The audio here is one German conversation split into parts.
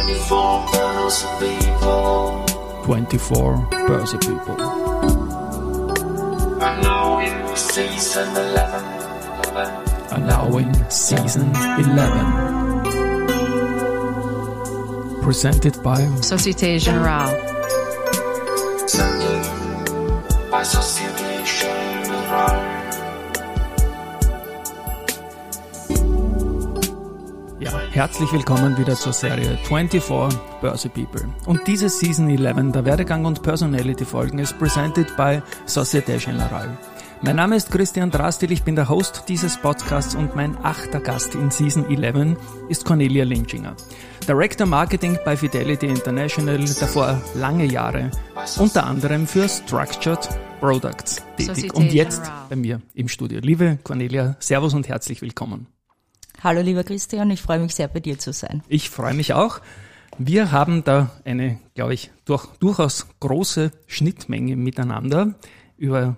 24 Börse People. 24 Börse People. And now in season 11. 11. Allowing Season 11. Presented by Société Générale. By Société herzlich willkommen wieder zur Serie 24 Börse People. Und diese Season 11 der Werdegang und Personality Folgen ist presented by Société Générale. Mein Name ist Christian Drastil, ich bin der Host dieses Podcasts und mein achter Gast in Season 11 ist Cornelia Linchinger. Director Marketing bei Fidelity International, davor lange Jahre, unter anderem für Structured Products tätig und jetzt bei mir im Studio. Liebe Cornelia, Servus und herzlich willkommen. Hallo lieber Christian, ich freue mich sehr bei dir zu sein. Ich freue mich auch. Wir haben da eine, glaube ich, durch, durchaus große Schnittmenge miteinander über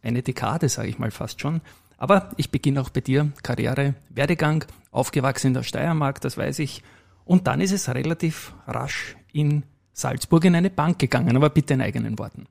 eine Dekade, sage ich mal fast schon. Aber ich beginne auch bei dir. Karriere, Werdegang, aufgewachsen in der Steiermark, das weiß ich. Und dann ist es relativ rasch in Salzburg in eine Bank gegangen, aber bitte in eigenen Worten.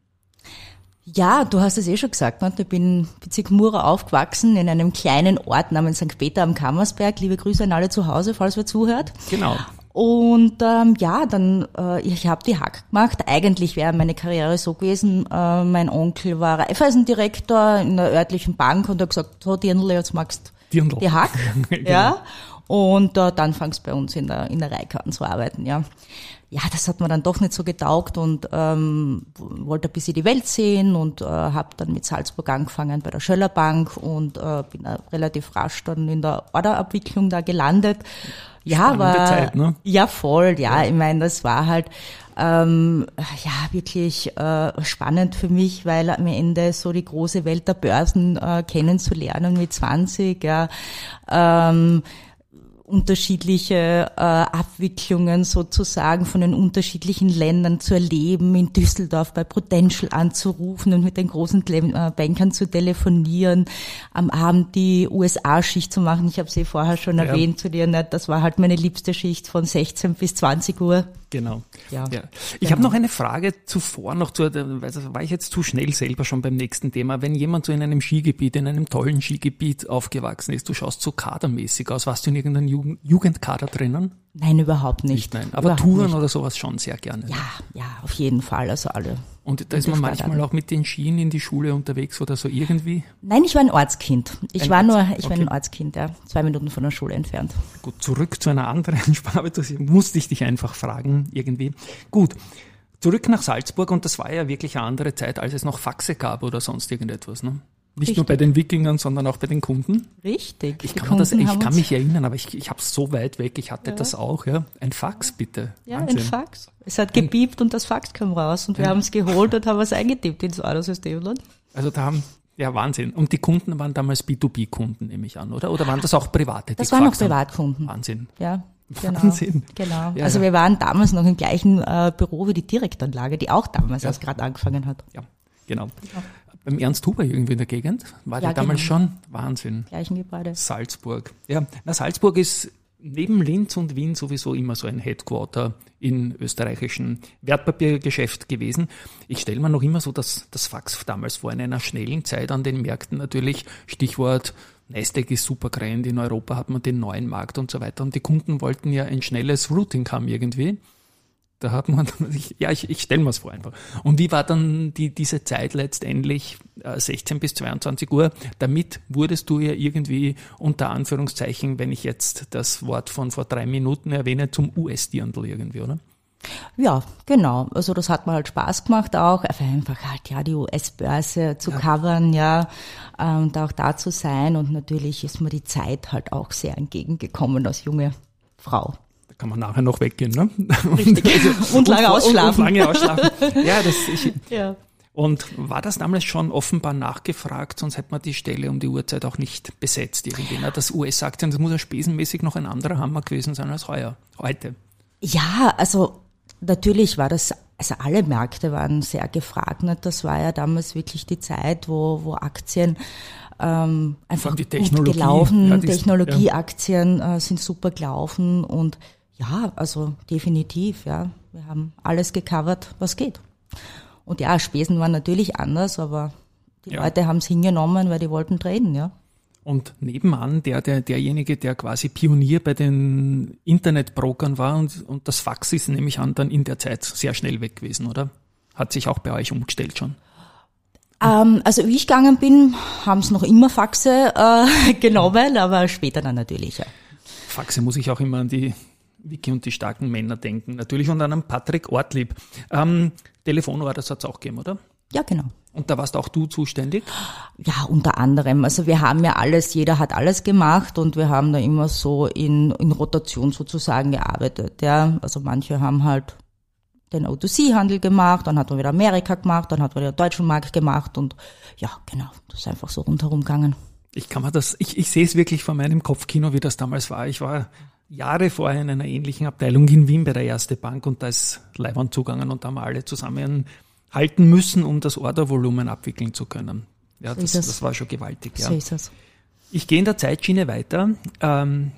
Ja, du hast es eh schon gesagt, ne? ich bin im Bezirk Mura aufgewachsen in einem kleinen Ort namens St. Peter am Kammersberg. Liebe Grüße an alle zu Hause, falls wer zuhört. Genau. Und ähm, ja, dann äh, ich habe die Hack gemacht. Eigentlich wäre meine Karriere so gewesen. Äh, mein Onkel war Raiffeisendirektor in der örtlichen Bank und hat gesagt, so Dirndl, jetzt magst Dirndl. die Hack. Genau. Ja. Und äh, dann fangst du bei uns in der in der Reihe an zu arbeiten, ja. Ja, das hat mir dann doch nicht so getaugt und ähm, wollte ein bisschen die Welt sehen und äh, habe dann mit Salzburg angefangen bei der Schöller Bank und äh, bin äh, relativ rasch dann in der Orderabwicklung da gelandet. Ja, Spannende war Zeit, ne? ja voll, ja. Ich meine, das war halt ähm, ja wirklich äh, spannend für mich, weil am Ende so die große Welt der Börsen äh, kennenzulernen mit 20, ja. Ähm, unterschiedliche äh, Abwicklungen sozusagen von den unterschiedlichen Ländern zu erleben, in Düsseldorf bei Prudential anzurufen und mit den großen äh, Bankern zu telefonieren, am Abend die USA-Schicht zu machen. Ich habe sie vorher schon Ja. erwähnt zu dir, ne? das war halt meine liebste Schicht von 16 bis 20 Uhr. Genau. Ja. Ja. Ich habe noch eine Frage zuvor noch zu, war ich jetzt zu schnell selber schon beim nächsten Thema. Wenn jemand so in einem Skigebiet, in einem tollen Skigebiet aufgewachsen ist, du schaust so kadermäßig aus, warst du in irgendeinem Jugend Jugendkader drinnen? Nein, überhaupt nicht. Nein. Aber überhaupt Touren nicht. oder sowas schon sehr gerne. Ja, ja, auf jeden Fall, also alle. Und da ist man Sportarten. manchmal auch mit den Skien in die Schule unterwegs oder so irgendwie. Nein, ich war ein Ortskind. Ich Ein war nur, Orts- ich war okay. ein Ortskind, ja. Zwei Minuten von der Schule entfernt. Gut, zurück zu einer anderen Sprache, das musste ich dich einfach fragen, irgendwie. Gut, zurück nach Salzburg und das war ja wirklich eine andere Zeit, als es noch Faxe gab oder sonst irgendetwas, ne? Nicht nur Richtig. bei den Wikingern, sondern auch bei den Kunden. Richtig. Ich kann, das, ich kann mich erinnern, aber ich, ich habe so weit weg, ich hatte das auch, ja. Ein Fax, bitte. Ja, Wahnsinn. ein Fax. Es hat gebiebt und das Fax kam raus und wir haben es geholt und haben es eingetippt ins Ordersystem. Also da haben, ja, Wahnsinn. Und die Kunden waren damals B2B-Kunden, nehme ich an, oder? Oder waren das auch private? Das waren auch? Privatkunden. Wahnsinn. Ja, genau. Wahnsinn. Genau. Ja, also ja. wir waren damals noch im gleichen äh, Büro wie die Direktanlage, die auch damals Ja. erst gerade angefangen hat. Ja, genau. Beim Ernst Huber irgendwie in der Gegend? War Ja, der damals genau. schon? Wahnsinn. Gleichen Gebäude. Salzburg. Ja, na, Salzburg ist neben Linz und Wien sowieso immer so ein Headquarter in österreichischen Wertpapiergeschäft gewesen. Ich stelle mir noch immer so das, das Fax damals vor, in einer schnellen Zeit an den Märkten natürlich, Stichwort Nasdaq ist super grand, in Europa hat man den neuen Markt und so weiter und die Kunden wollten ja ein schnelles Routing haben irgendwie. Da hat man, ich, ja, ich, ich stelle mir es vor einfach. Und wie war dann die, diese Zeit letztendlich, äh, 16 bis 22 Uhr? Damit wurdest du ja irgendwie unter Anführungszeichen, wenn ich jetzt das Wort von vor drei Minuten erwähne, zum US-Dirndl irgendwie, oder? Ja, genau. Also das hat mir halt Spaß gemacht auch, einfach halt ja die US-Börse zu covern, ja, äh, und auch da zu sein. Und natürlich ist mir die Zeit halt auch sehr entgegengekommen als junge Frau. Da kann man nachher noch weggehen, ne? Richtig. Und lange ausschlafen. Und, lange ausschlafen. Ja, das, ich, Ja. und war das damals schon offenbar nachgefragt, sonst hätte man die Stelle um die Uhrzeit auch nicht besetzt irgendwie. Ne? Das US-Aktien, das muss ja spesenmäßig noch ein anderer Hammer gewesen sein als heuer, heute. Ja, also natürlich war das, also alle Märkte waren sehr gefragt. Ne? Das war ja damals wirklich die Zeit, wo, wo Aktien ähm, einfach die gut gelaufen, ja, Technologieaktien äh, sind super gelaufen und Ja, also definitiv, ja. Wir haben alles gecovert, was geht. Und ja, Spesen waren natürlich anders, aber die Ja. Leute haben es hingenommen, weil die wollten traden, ja. Und nebenan der, der, derjenige, der quasi Pionier bei den Internetbrokern war und, und das Fax ist nämlich an dann in der Zeit sehr schnell weg gewesen, oder? Hat sich auch bei euch umgestellt schon. Ähm, also wie ich gegangen bin, haben es noch immer Faxe äh, genommen, aber später dann natürlich, ja. Faxe muss ich auch immer an die Wiki und die starken Männer denken. Natürlich und an einen Patrick Ortlieb. Ähm, Telefonorders hat es auch gegeben, oder? Ja, genau. Und da warst auch du zuständig? Ja, unter anderem. Also wir haben ja alles, jeder hat alles gemacht und wir haben da immer so in, in Rotation sozusagen gearbeitet. Ja, also manche haben halt den O2C-Handel gemacht, dann hat man wieder Amerika gemacht, dann hat man wieder den deutschen Markt gemacht und ja, genau, das ist einfach so rundherum gegangen. Ich kann mir das, ich, ich sehe es wirklich vor meinem Kopfkino, wie das damals war. Ich war Jahre vorher in einer ähnlichen Abteilung in Wien bei der Erste Bank und da ist Leihwand zugangen und da haben wir alle zusammen halten müssen, um das Ordervolumen abwickeln zu können. Ja, das, ist es. das war schon gewaltig. Ja. So ist es. Ich gehe in der Zeitschiene weiter. Ähm,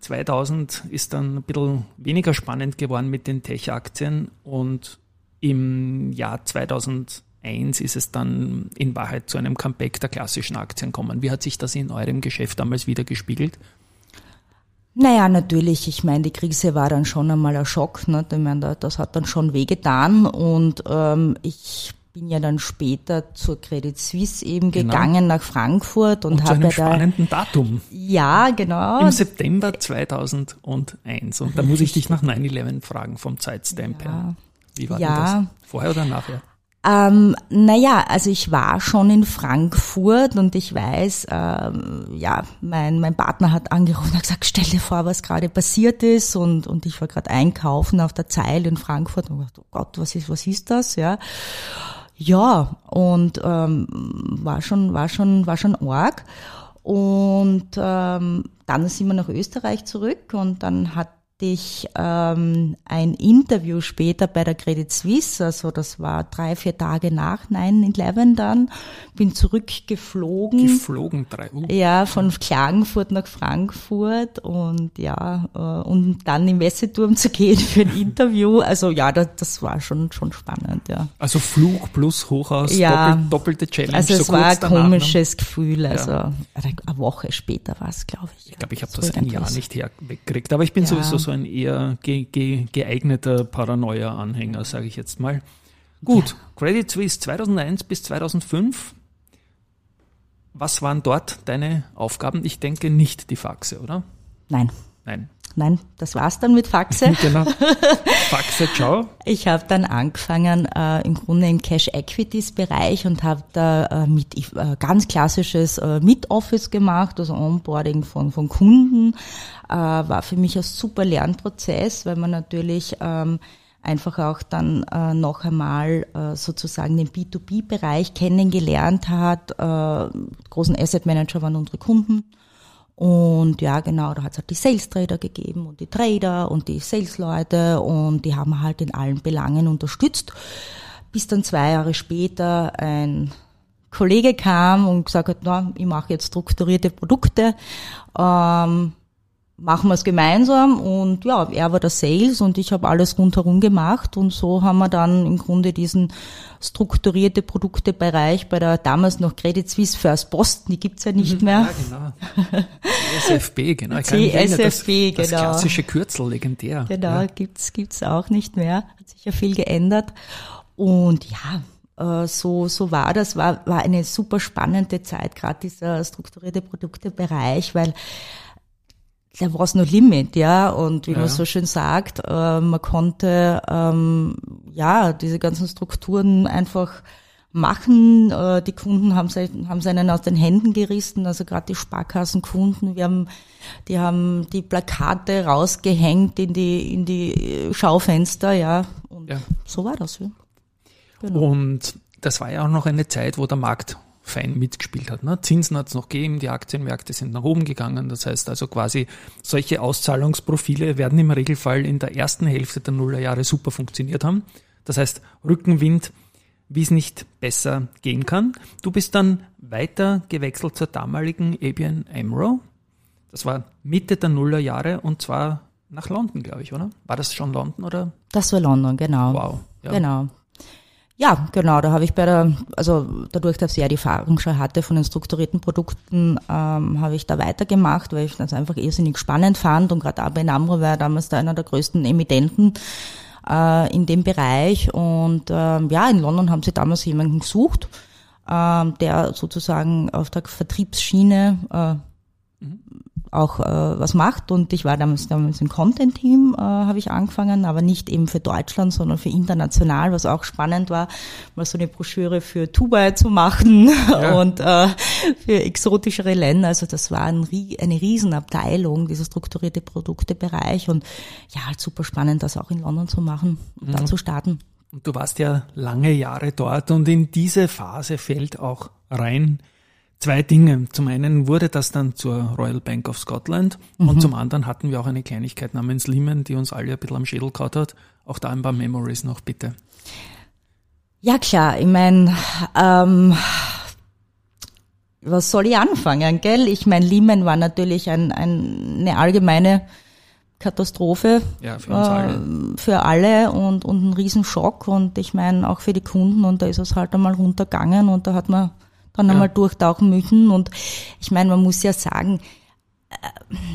2000 ist dann ein bisschen weniger spannend geworden mit den Tech-Aktien und im Jahr 2001 ist es dann in Wahrheit zu einem Comeback der klassischen Aktien kommen. Wie hat sich das in eurem Geschäft damals wieder gespiegelt? Naja, natürlich. Ich meine, die Krise war dann schon einmal ein Schock. Ne? Ich meine, da- das hat dann schon wehgetan. Und ähm, ich bin ja dann später zur Credit Suisse eben Genau. gegangen nach Frankfurt und, Und zu habe einem ja da spannenden Datum. ja genau Im September 2001. Und da muss ich dich nach 9-11 fragen vom Zeitstamp her. Wie war Ja. das? Vorher oder nachher? Ähm, naja, also ich war schon in Frankfurt und ich weiß, ähm, ja, mein, mein Partner hat angerufen und hat gesagt, stell dir vor, was gerade passiert ist und, und ich war gerade einkaufen auf der Zeil in Frankfurt und dachte, oh Gott, was ist, was ist das, ja. Ja, und ähm, war schon, war schon, war schon arg. Und ähm, dann sind wir nach Österreich zurück und dann hatte ich ähm, ein Interview später bei der Credit Suisse, also das war drei, vier Tage nach 9-11 dann, bin zurückgeflogen. Geflogen drei uh, Ja, von Klagenfurt nach Frankfurt und ja, äh, und dann im Messeturm zu gehen für ein Interview. Also ja, das, das war schon, schon spannend, ja. Also Flug plus Hochhaus, Ja. doppelt, doppelte Challenge. Also so es war kurz ein danach, ne? komisches Gefühl, also eine Woche später war es, glaube ich. Ich glaube, ich habe So das ein Jahr nicht her weggekriegt. Aber ich bin Ja. sowieso so ein eher ge ge geeigneter Paranoia-Anhänger, sage ich jetzt mal. Gut, Credit Suisse 2001 bis 2005. Was waren dort deine Aufgaben? Ich denke nicht die Faxe, oder? Nein, Nein. Nein, das war's dann mit Faxe. Genau. Faxe, ciao. Ich habe dann angefangen äh, im Grunde im Cash Equities Bereich und habe da äh, mit äh, ganz klassisches äh, Mid-Office gemacht, also Onboarding von von Kunden. Äh, war für mich ein super Lernprozess, weil man natürlich ähm, einfach auch dann äh, noch einmal äh, sozusagen den B2B-Bereich kennengelernt hat. Äh, großen Asset Manager waren unsere Kunden. Und ja, genau, da hat es halt die Sales Trader gegeben und die Trader und die Sales-Leute und die haben halt in allen Belangen unterstützt. Bis dann zwei Jahre später ein Kollege kam und gesagt hat, na, ich mache jetzt strukturierte Produkte, ähm, machen wir es gemeinsam und ja, er war der Sales und ich habe alles rundherum gemacht und so haben wir dann im Grunde diesen strukturierte Produktebereich bei der damals noch Credit Suisse First Boston, die gibt's ja nicht mehr. Ja, genau. CSFB, genau. Ich das, CSFB, Das genau. klassische Kürzel, legendär. Genau, Ja. gibt's gibt's auch nicht mehr. Hat sich ja viel geändert. Und ja, äh, so so war das. War war eine super spannende Zeit, gerade dieser strukturierte Produktebereich, weil da war es no limit, ja. Und wie Ja. man so schön sagt, äh, man konnte ähm, ja diese ganzen Strukturen einfach machen. Äh, die Kunden haben sie, haben sie einen aus den Händen gerissen, also gerade die Sparkassenkunden. Wir haben, die haben die Plakate rausgehängt in die in die Schaufenster, ja. Und Ja. so war das. Ja. Genau. Und das war ja auch noch eine Zeit, wo der Markt fein mitgespielt hat. Ne? Zinsen hat es noch gegeben, die Aktienmärkte sind nach oben gegangen. Das heißt also quasi, solche Auszahlungsprofile werden im Regelfall in der ersten Hälfte der Nullerjahre super funktioniert haben. Das heißt, Rückenwind, wie es nicht besser gehen kann. Du bist dann weiter gewechselt zur damaligen ABN AMRO. Das war Mitte der Nullerjahre und zwar nach London, glaube ich, oder? War das schon London oder? Das war London, genau. Wow. Ja. Genau. Ja, genau, da habe ich bei der, also dadurch, dass ich ja die Erfahrung schon hatte von den strukturierten Produkten, ähm, habe ich da weitergemacht, weil ich das einfach irrsinnig spannend fand und gerade ABN AMRO war damals da einer der größten Emittenten äh, in dem Bereich und ähm, ja, in London haben sie damals jemanden gesucht, ähm, der sozusagen auf der Vertriebsschiene äh, mhm auch äh, was macht. Und ich war damals, damals im Content-Team, äh, habe ich angefangen, aber nicht eben für Deutschland, sondern für international, was auch spannend war, mal so eine Broschüre für Dubai zu machen ja. und äh, für exotischere Länder. Also das war ein, eine Riesenabteilung, dieser strukturierte Produktebereich. Und ja, halt super spannend, das auch in London zu machen und mhm. da zu starten. Und du warst ja lange Jahre dort und in diese Phase fällt auch rein Zwei Dinge. Zum einen wurde das dann zur Royal Bank of Scotland mhm. und zum anderen hatten wir auch eine Kleinigkeit namens Lehman, die uns alle ein bisschen am Schädel kaut hat. Auch da ein paar Memories noch, bitte. Ja klar, ich meine, ähm, was soll ich anfangen, gell? Ich meine, Lehman war natürlich ein, ein, eine allgemeine Katastrophe ja, für, uns alle. Äh, für alle und, und ein Riesenschock und ich meine auch für die Kunden und da ist es halt einmal runtergegangen und da hat man dann ja. einmal durchtauchen müssen. Und ich meine, man muss ja sagen, äh,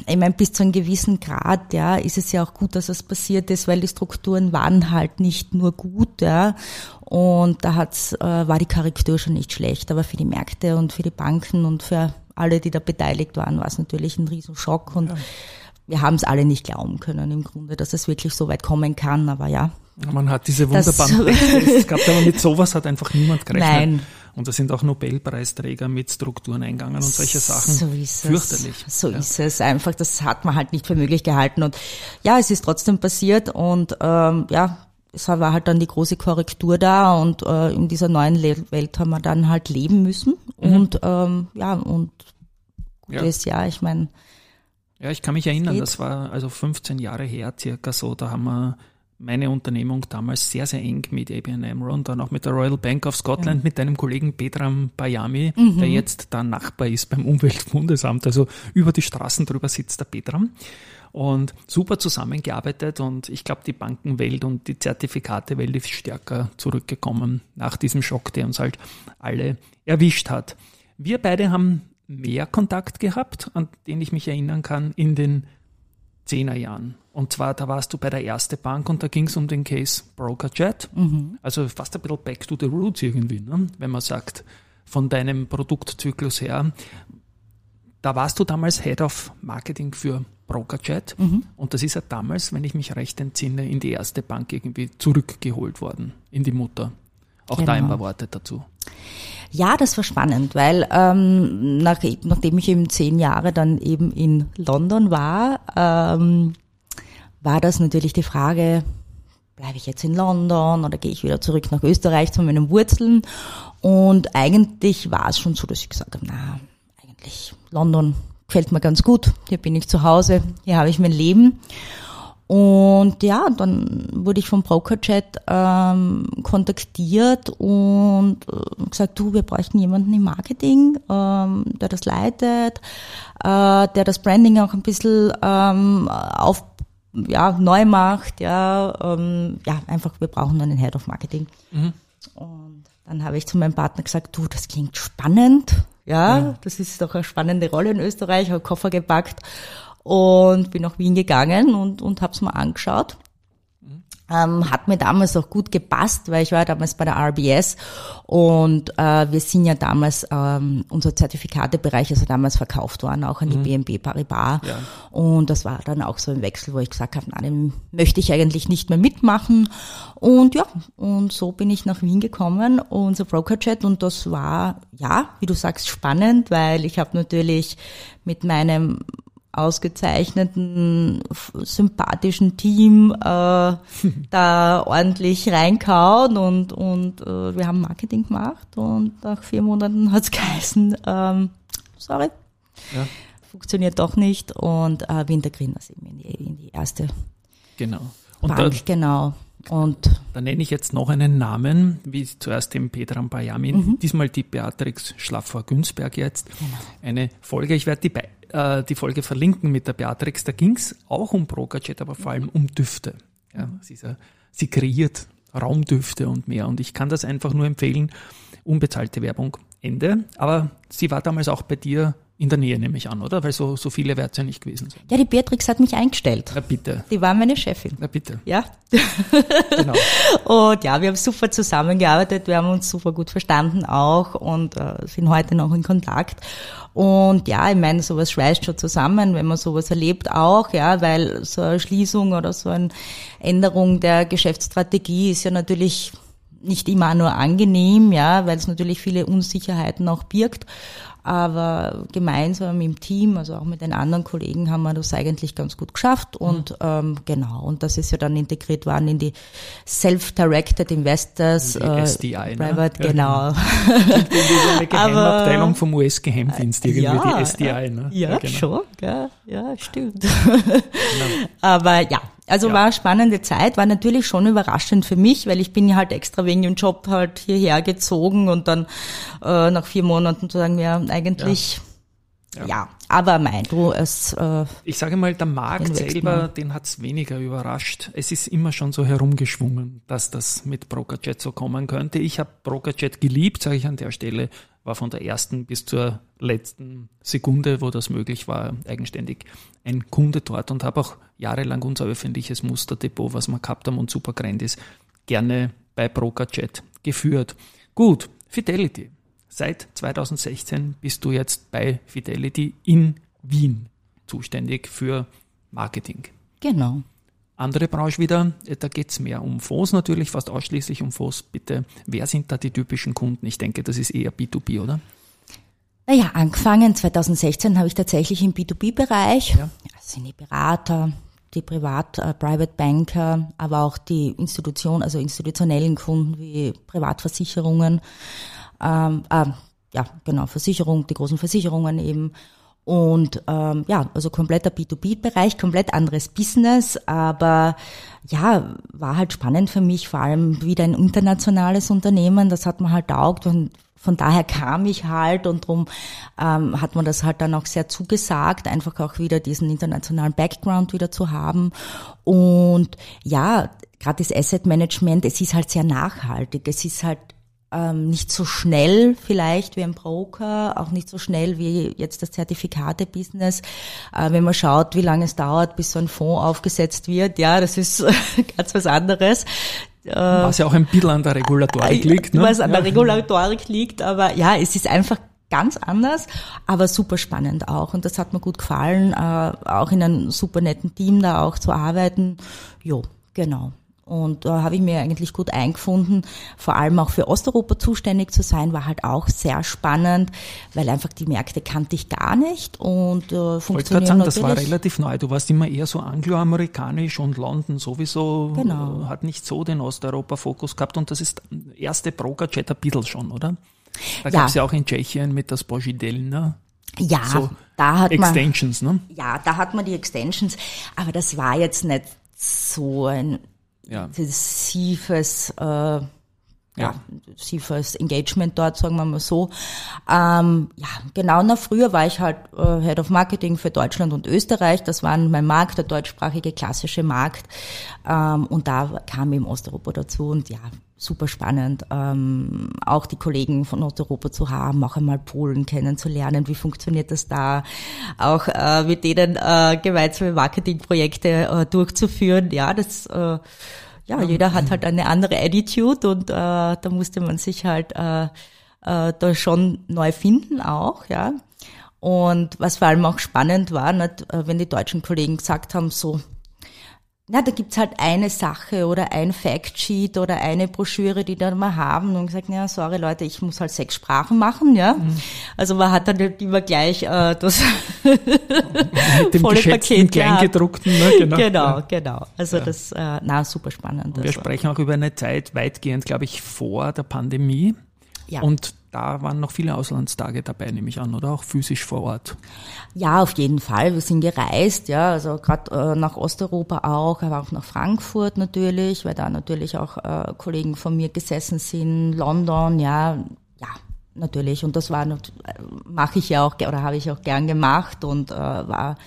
ich meine, bis zu einem gewissen Grad, ja, ist es ja auch gut, dass es passiert ist, weil die Strukturen waren halt nicht nur gut, ja. Und da hat's, äh, war die Korrektur schon nicht schlecht. Aber für die Märkte und für die Banken und für alle, die da beteiligt waren, war es natürlich ein Riesenschock. Und ja. wir haben es alle nicht glauben können im Grunde, dass es wirklich so weit kommen kann. Aber ja. Man hat diese wunderbaren Tests gehabt, aber mit sowas hat einfach niemand gerechnet. Nein. Und da sind auch Nobelpreisträger mit Strukturen eingegangen und solche Sachen. So ist Fürchterlich. Es. So ja. ist es einfach. Das hat man halt nicht für möglich gehalten. Und ja, es ist trotzdem passiert und ähm, ja, es war halt dann die große Korrektur da und äh, in dieser neuen Welt haben wir dann halt leben müssen. Mhm. Und ähm, ja, und gutes ja. Jahr, ich meine. Ja, ich kann mich erinnern, das war also 15 Jahre her circa so, da haben wir meine Unternehmung damals sehr, sehr eng mit ABN AMRO und dann auch mit der Royal Bank of Scotland, ja. mit deinem Kollegen Petram Bayami, mhm. der jetzt da Nachbar ist beim Umweltbundesamt. Also über die Straßen drüber sitzt der Petram und super zusammengearbeitet und ich glaube, die Bankenwelt und die Zertifikatewelt ist stärker zurückgekommen nach diesem Schock, der uns halt alle erwischt hat. Wir beide haben mehr Kontakt gehabt, an den ich mich erinnern kann, in den Zehnerjahren. Und zwar, da warst du bei der Erste Bank und da ging es um den Case BrokerJet. Mhm. Also fast ein bisschen back to the roots irgendwie, ne? wenn man sagt, von deinem Produktzyklus her. Da warst du damals Head of Marketing für BrokerJet mhm. und das ist ja damals, wenn ich mich recht entsinne, in die Erste Bank irgendwie zurückgeholt worden, in die Mutter. Auch genau. da ein paar Worte dazu. Ja, das war spannend, weil ähm, nach, nachdem ich eben zehn Jahre dann eben in London war, ähm, war das natürlich die Frage, bleibe ich jetzt in London oder gehe ich wieder zurück nach Österreich zu meinen Wurzeln? Und eigentlich war es schon so, dass ich gesagt habe, na, eigentlich London gefällt mir ganz gut, hier bin ich zu Hause, hier habe ich mein Leben. Und ja, dann wurde ich vom Brokerchat ähm, kontaktiert und äh, gesagt, du, wir bräuchten jemanden im Marketing, ähm, der das leitet, äh, der das Branding auch ein bisschen ähm, auf ja, neu macht, ja, ähm, ja, einfach, wir brauchen einen Head of Marketing. Mhm. Und dann habe ich zu meinem Partner gesagt, du, das klingt spannend, ja, ja. das ist doch eine spannende Rolle in Österreich, habe Koffer gepackt und bin nach Wien gegangen und, und habe es mal angeschaut. Ähm, hat mir damals auch gut gepasst, weil ich war damals bei der RBS und äh, wir sind ja damals, ähm, unser Zertifikatebereich ist ja damals verkauft worden, auch an die mhm. BNB Paribas. Ja. Und das war dann auch so ein Wechsel, wo ich gesagt habe, nein, den möchte ich eigentlich nicht mehr mitmachen. Und ja, und so bin ich nach Wien gekommen, unser Brokerchat und das war, ja, wie du sagst, spannend, weil ich habe natürlich mit meinem ausgezeichneten, sympathischen Team äh, da ordentlich reinkauen und, und äh, wir haben Marketing gemacht und nach vier Monaten hat's geheißen, ähm, sorry, ja. funktioniert doch nicht und äh, integrieren das eben in die, in die erste genau. Und Bank, da, genau. Und da nenne ich jetzt noch einen Namen, wie zuerst den Petram Bayamin, mhm. diesmal die Beatrix Schlaffer-Günzberg jetzt. Genau. Eine Folge, ich werde die äh, die Folge verlinken mit der Beatrix. Da ging es auch um Brokerjet, aber vor allem um Düfte. Ja, sie, ist, sie kreiert Raumdüfte und mehr. Und ich kann das einfach nur empfehlen. Unbezahlte Werbung. Ende. Aber sie war damals auch bei dir in der Nähe, nehme ich an, oder? Weil so, so viele wird es ja nicht gewesen sein. Ja, die Beatrix hat mich eingestellt. Na bitte. Die war meine Chefin. Na bitte. Ja. Genau. Und ja, wir haben super zusammengearbeitet, wir haben uns super gut verstanden auch und äh, sind heute noch in Kontakt. Und ja, ich meine, sowas schweißt schon zusammen, wenn man sowas erlebt auch, ja, weil so eine Schließung oder so eine Änderung der Geschäftsstrategie ist ja natürlich nicht immer nur angenehm, ja, weil es natürlich viele Unsicherheiten auch birgt. Aber gemeinsam im Team, also auch mit den anderen Kollegen, haben wir das eigentlich ganz gut geschafft. Und mhm. ähm, genau, und das ist ja dann integriert worden in die Self-Directed Investors. Die äh, SDI, ne? Private, genau. eine Geheimabteilung vom US-Geheimdienst, irgendwie ja, die SDI. Ne? Ja, ja genau. schon, ja, ja stimmt. Genau. Aber ja, also ja. war eine spannende Zeit, war natürlich schon überraschend für mich, weil ich bin ja halt extra wegen dem Job halt hierher gezogen und dann äh, nach vier Monaten zu sagen, ja, eigentlich, ja, ja. aber mein, du, es... Äh, ich sage mal, der Markt selber, den hat's weniger überrascht. Es ist immer schon so herumgeschwungen, dass das mit Brokerjet so kommen könnte. Ich habe Brokerjet geliebt, sage ich an der Stelle, war von der ersten bis zur letzten Sekunde, wo das möglich war, eigenständig ein Kunde dort und habe auch jahrelang unser öffentliches Musterdepot, was wir gehabt haben und super grand ist, gerne bei Brokerjet geführt. Gut, Fidelity. Seit 2016 bist du jetzt bei Fidelity in Wien zuständig für Marketing. Genau. Andere Branche wieder, da geht es mehr um Fonds natürlich, fast ausschließlich um Fonds. Bitte, wer sind da die typischen Kunden? Ich denke, das ist eher B2B, oder? Naja, angefangen 2016 habe ich tatsächlich im B2B-Bereich, ja. das sind die Berater, die Privat, äh, Private Banker, aber auch die Institution, also institutionellen Kunden wie Privatversicherungen, ähm, äh, ja genau, Versicherung, die großen Versicherungen eben und ähm, ja, also kompletter B2B-Bereich, komplett anderes Business, aber ja, war halt spannend für mich, vor allem wieder ein internationales Unternehmen, das hat man halt taugt und von daher kam ich halt und drum ähm, hat man das halt dann auch sehr zugesagt, einfach auch wieder diesen internationalen Background wieder zu haben. Und ja, gerade das Asset Management, es ist halt sehr nachhaltig. Es ist halt ähm, nicht so schnell vielleicht wie ein Broker, auch nicht so schnell wie jetzt das Zertifikate-Business. Äh, wenn man schaut, wie lange es dauert, bis so ein Fonds aufgesetzt wird, ja, das ist ganz was anderes. Äh, was ja auch ein bisschen an der Regulatorik liegt. Ne? Was an der Regulatorik liegt, aber ja, es ist einfach ganz anders, aber super spannend auch. Und das hat mir gut gefallen, äh, auch in einem super netten Team da auch zu arbeiten. Jo, genau. Und da habe ich mir eigentlich gut eingefunden. Vor allem auch für Osteuropa zuständig zu sein, war halt auch sehr spannend, weil einfach die Märkte kannte ich gar nicht und äh, funktionieren sagen, Das war relativ neu. Du warst immer eher so angloamerikanisch und London sowieso genau. hat nicht so den Osteuropa-Fokus gehabt und das ist erste Broker-Chat ein bisschen schon, oder? Da ja. gab es ja auch in Tschechien mit das Bogidelna. Ja, so da hat Extensions, man, ne? Ja, da hat man die Extensions, aber das war jetzt nicht so ein ja. intensives, äh, ja. ja, intensives Engagement dort, sagen wir mal so. Ähm, ja, genau, na früher war ich halt äh, Head of Marketing für Deutschland und Österreich. Das war mein Markt, der deutschsprachige klassische Markt. Ähm, und da kam eben Osteuropa dazu und ja, super spannend, ähm, auch die Kollegen von Osteuropa zu haben, auch einmal Polen kennenzulernen, wie funktioniert das da, auch äh, mit denen äh, gemeinsame Marketingprojekte äh, durchzuführen. Ja, das äh, ja, jeder hat halt eine andere Attitude und äh, da musste man sich halt äh, äh, da schon neu finden auch, ja. Und was vor allem auch spannend war, nicht, äh, wenn die deutschen Kollegen gesagt haben, so, na, da gibt's halt eine Sache oder ein Factsheet oder eine Broschüre, die dann mal haben und gesagt, ja, sorry Leute, ich muss halt sechs Sprachen machen, ja. Mhm. Also man hat dann halt immer gleich äh, das Mit dem volle Paket Kleingedruckten, ne? genau. Genau, genau. Also ja. das, äh, na, super spannend. Wir sprechen auch über eine Zeit weitgehend, glaube ich, vor der Pandemie. Ja. Und da waren noch viele Auslandstage dabei, nehme ich an, oder auch physisch vor Ort? Ja, auf jeden Fall. Wir sind gereist, ja, also gerade äh, nach Osteuropa auch, aber auch nach Frankfurt natürlich, weil da natürlich auch äh, Kollegen von mir gesessen sind, London, ja, ja, natürlich. Und das war, mache ich ja auch, oder habe ich auch gern gemacht und äh, war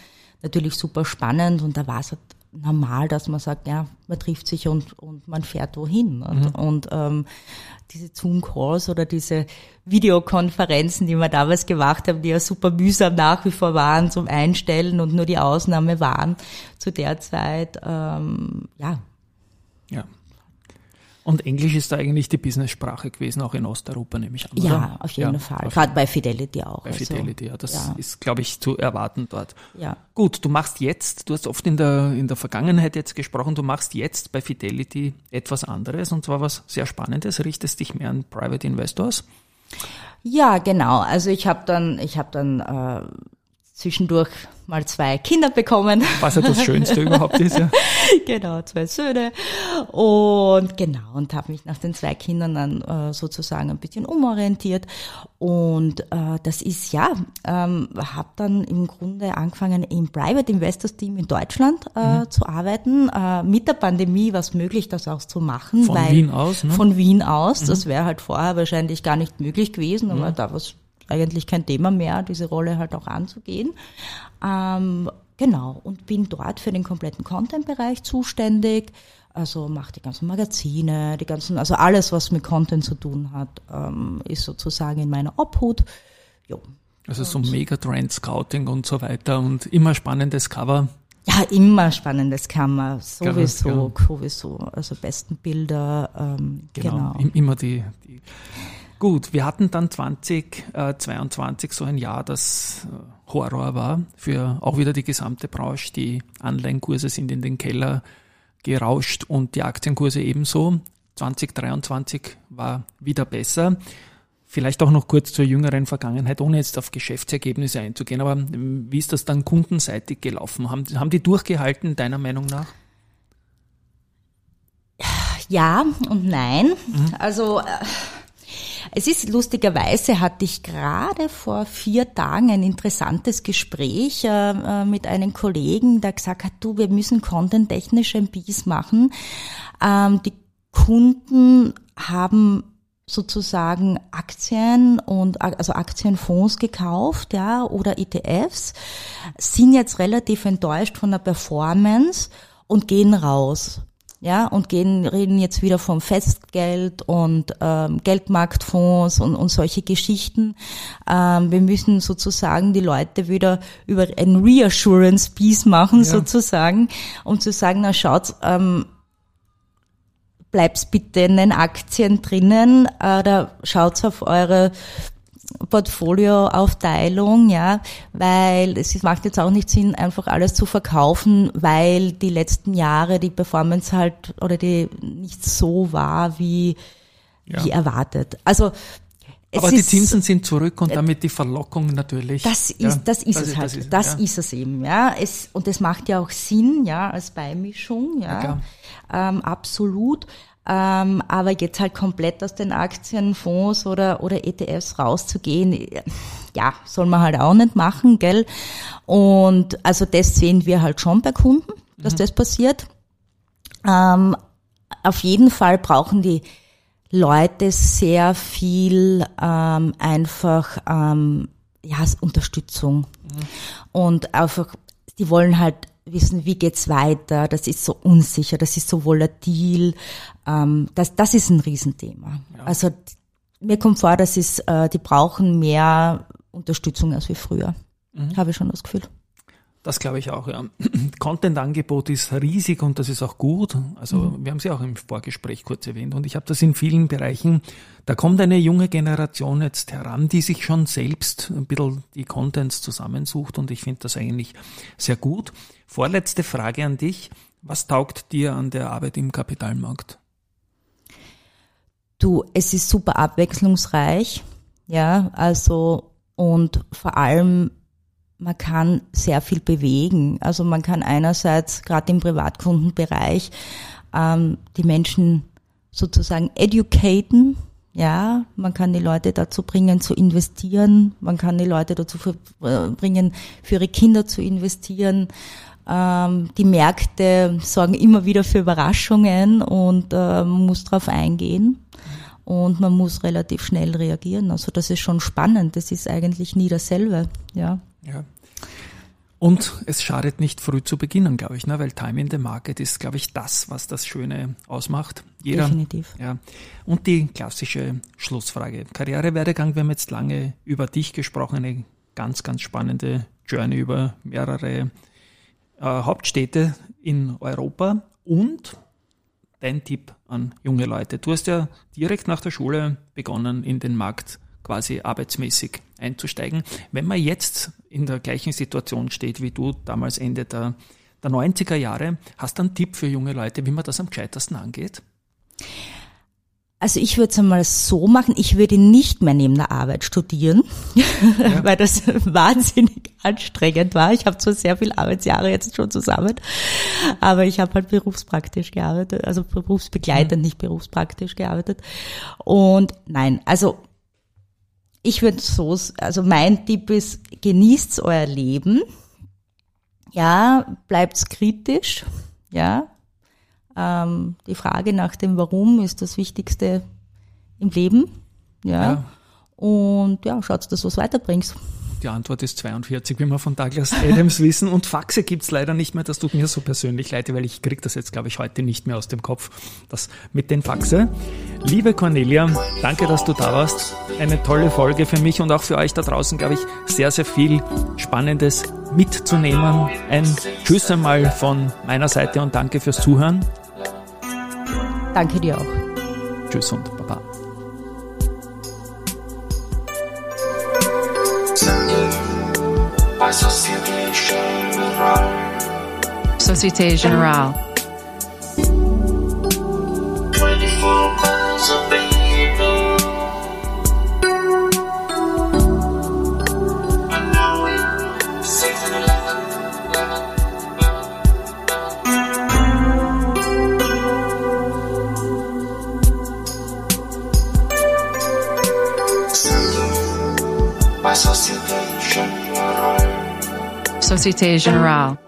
natürlich super spannend. Und da war es halt normal, dass man sagt, ja, man trifft sich und, und man fährt wohin. Und, mhm. und ähm, diese Zoom-Calls oder diese Videokonferenzen, die wir damals gemacht haben, die ja super mühsam nach wie vor waren zum Einstellen und nur die Ausnahme waren zu der Zeit, ähm, ja. Ja, und Englisch ist da eigentlich die Business-Sprache gewesen, auch in Osteuropa, nehme ich an. Ja, oder? auf jeden ja, Fall. Gerade bei Fidelity auch. Bei also, Fidelity, ja. Das ja. ist, glaube ich, zu erwarten dort. Ja. Gut, du machst jetzt, du hast oft in der, in der Vergangenheit jetzt gesprochen, du machst jetzt bei Fidelity etwas anderes und zwar was sehr Spannendes, richtest dich mehr an Private Investors. Ja, genau. Also ich habe dann, ich habe dann äh, zwischendurch mal zwei Kinder bekommen. Was ja das Schönste überhaupt ist, ja. Genau, zwei Söhne. Und genau, und habe mich nach den zwei Kindern dann äh, sozusagen ein bisschen umorientiert. Und äh, das ist ja, ähm, habe dann im Grunde angefangen, im Private Investors Team in Deutschland äh, mhm. zu arbeiten. Äh, mit der Pandemie war es möglich, das auch zu machen. Von weil, Wien aus, ne? Von Wien aus. Mhm. Das wäre halt vorher wahrscheinlich gar nicht möglich gewesen, aber mhm. da war es eigentlich kein Thema mehr, diese Rolle halt auch anzugehen. Ähm, genau, und bin dort für den kompletten Content-Bereich zuständig. Also mache die ganzen Magazine, die ganzen, also alles, was mit Content zu tun hat, ähm, ist sozusagen in meiner Obhut. Jo. Also so Megatrend-Scouting und so weiter und immer spannendes Cover. Ja, immer spannendes Cover, sowieso, ja. sowieso. Also besten Bilder, ähm, genau. genau. Immer die, die Gut, wir hatten dann 2022 so ein Jahr, das äh, Horror war für auch wieder die gesamte Branche. Die Anleihenkurse sind in den Keller gerauscht und die Aktienkurse ebenso. 2023 war wieder besser. Vielleicht auch noch kurz zur jüngeren Vergangenheit, ohne jetzt auf Geschäftsergebnisse einzugehen. Aber ähm, wie ist das dann kundenseitig gelaufen? Haben, haben die durchgehalten, deiner Meinung nach? Ja und nein. Mhm. Also äh, es ist lustigerweise hatte ich gerade vor vier Tagen ein interessantes Gespräch äh, äh, mit einem Kollegen, der gesagt hat, du, wir müssen content-technisch ein Bies machen. Ähm, die Kunden haben sozusagen Aktien und also Aktienfonds gekauft, ja, oder ETFs, sind jetzt relativ enttäuscht von der Performance und gehen raus ja, und gehen, reden jetzt wieder vom Festgeld und ähm, Geldmarktfonds und, und solche Geschichten. Ähm, wir müssen sozusagen die Leute wieder über ein Reassurance Piece machen, ja. sozusagen, um zu sagen, na schaut, ähm, bleibt's bitte in den Aktien drinnen oder schaut auf eure Portfolioaufteilung, ja, weil es macht jetzt auch nicht Sinn, einfach alles zu verkaufen, weil die letzten Jahre die Performance halt oder die nicht so war wie, ja. wie erwartet. Also aber die Zinsen sind zurück und damit die Verlockung natürlich. Das ist, ja, das ist das es halt. Das, ist, das ja. ist es eben, ja. Es, und es macht ja auch Sinn, ja, als Beimischung, ja. ja ähm, absolut. Ähm, aber jetzt halt komplett aus den Aktienfonds oder, oder ETFs rauszugehen, ja, soll man halt auch nicht machen, gell? Und also das sehen wir halt schon bei Kunden, dass mhm. das passiert. Ähm, auf jeden Fall brauchen die Leute sehr viel ähm, einfach ähm, ja, Unterstützung. Mhm. Und einfach, die wollen halt wissen, wie geht's weiter, das ist so unsicher, das ist so volatil, ähm, das, das ist ein Riesenthema. Ja. Also mir kommt vor, dass ist, äh, die brauchen mehr Unterstützung als wie früher. Mhm. Habe ich schon das Gefühl. Das glaube ich auch, ja. Content-Angebot ist riesig und das ist auch gut. Also mhm. wir haben es ja auch im Vorgespräch kurz erwähnt und ich habe das in vielen Bereichen. Da kommt eine junge Generation jetzt heran, die sich schon selbst ein bisschen die Contents zusammensucht und ich finde das eigentlich sehr gut. Vorletzte Frage an dich. Was taugt dir an der Arbeit im Kapitalmarkt? Du, es ist super abwechslungsreich, ja, also und vor allem man kann sehr viel bewegen. Also man kann einerseits gerade im Privatkundenbereich ähm, die Menschen sozusagen educaten, ja, man kann die Leute dazu bringen zu investieren, man kann die Leute dazu äh, bringen, für ihre Kinder zu investieren. Ähm, die Märkte sorgen immer wieder für Überraschungen und äh, man muss darauf eingehen. und man muss relativ schnell reagieren. Also das ist schon spannend. Das ist eigentlich nie dasselbe. Ja. Ja. Und es schadet nicht früh zu beginnen, glaube ich, ne? weil Time in the Market ist, glaube ich, das, was das Schöne ausmacht. Jeder, Definitiv. Ja. Und die klassische Schlussfrage. Karrierewerdegang, wir haben jetzt lange über dich gesprochen, eine ganz, ganz spannende Journey über mehrere äh, Hauptstädte in Europa und dein Tipp an junge Leute. Du hast ja direkt nach der Schule begonnen, in den Markt quasi arbeitsmäßig einzusteigen. Wenn man jetzt in der gleichen Situation steht wie du damals Ende der, der 90er Jahre, hast du einen Tipp für junge Leute, wie man das am gescheitersten angeht? Also ich würde es einmal so machen, ich würde nicht mehr neben der Arbeit studieren, ja. weil das wahnsinnig anstrengend war. Ich habe zwar sehr viele Arbeitsjahre jetzt schon zusammen, aber ich habe halt berufspraktisch gearbeitet, also berufsbegleitend, mhm. nicht berufspraktisch gearbeitet. Und nein, also ich würde so, also mein Tipp ist, genießt euer Leben. Ja, bleibt kritisch. Ja, ähm, die Frage nach dem Warum ist das Wichtigste im Leben. Ja. ja. Und ja, schaut, dass du was weiterbringst. Die Antwort ist 42, wie wir von Douglas Adams wissen. Und Faxe gibt's leider nicht mehr. Das tut mir so persönlich leid, weil ich krieg das jetzt, glaube ich, heute nicht mehr aus dem Kopf. Das mit den Faxe. Liebe Cornelia, danke, dass du da warst. Eine tolle Folge für mich und auch für euch da draußen, glaube ich, sehr, sehr viel Spannendes mitzunehmen. Ein Tschüss einmal von meiner Seite und danke fürs Zuhören. Danke dir auch. Tschüss und Société Générale. Société Générale.